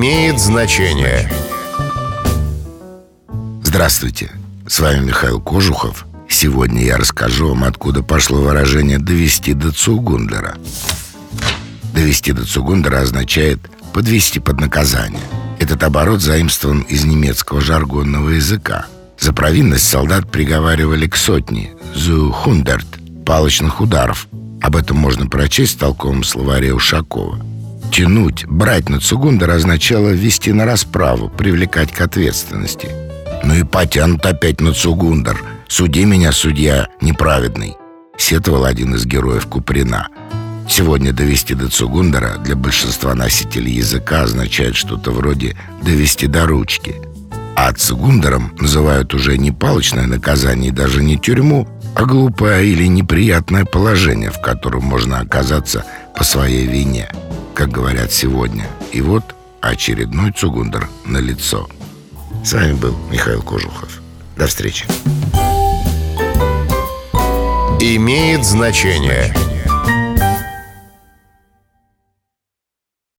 имеет значение. Здравствуйте, с вами Михаил Кожухов. Сегодня я расскажу вам, откуда пошло выражение «довести до Цугундера». «Довести до Цугундера» означает «подвести под наказание». Этот оборот заимствован из немецкого жаргонного языка. За провинность солдат приговаривали к сотне «zu hundert» палочных ударов. Об этом можно прочесть в толковом словаре Ушакова. Тянуть, брать на Цугундера означало вести на расправу, привлекать к ответственности. Ну и потянут опять на Цугундер. Суди меня, судья неправедный. Сетовал один из героев Куприна. Сегодня довести до Цугундера для большинства носителей языка означает что-то вроде «довести до ручки». А Цугундером называют уже не палочное наказание и даже не тюрьму, а глупое или неприятное положение, в котором можно оказаться по своей вине – как говорят сегодня. И вот очередной цугундер на лицо. С вами был Михаил Кожухов. До встречи. Имеет значение.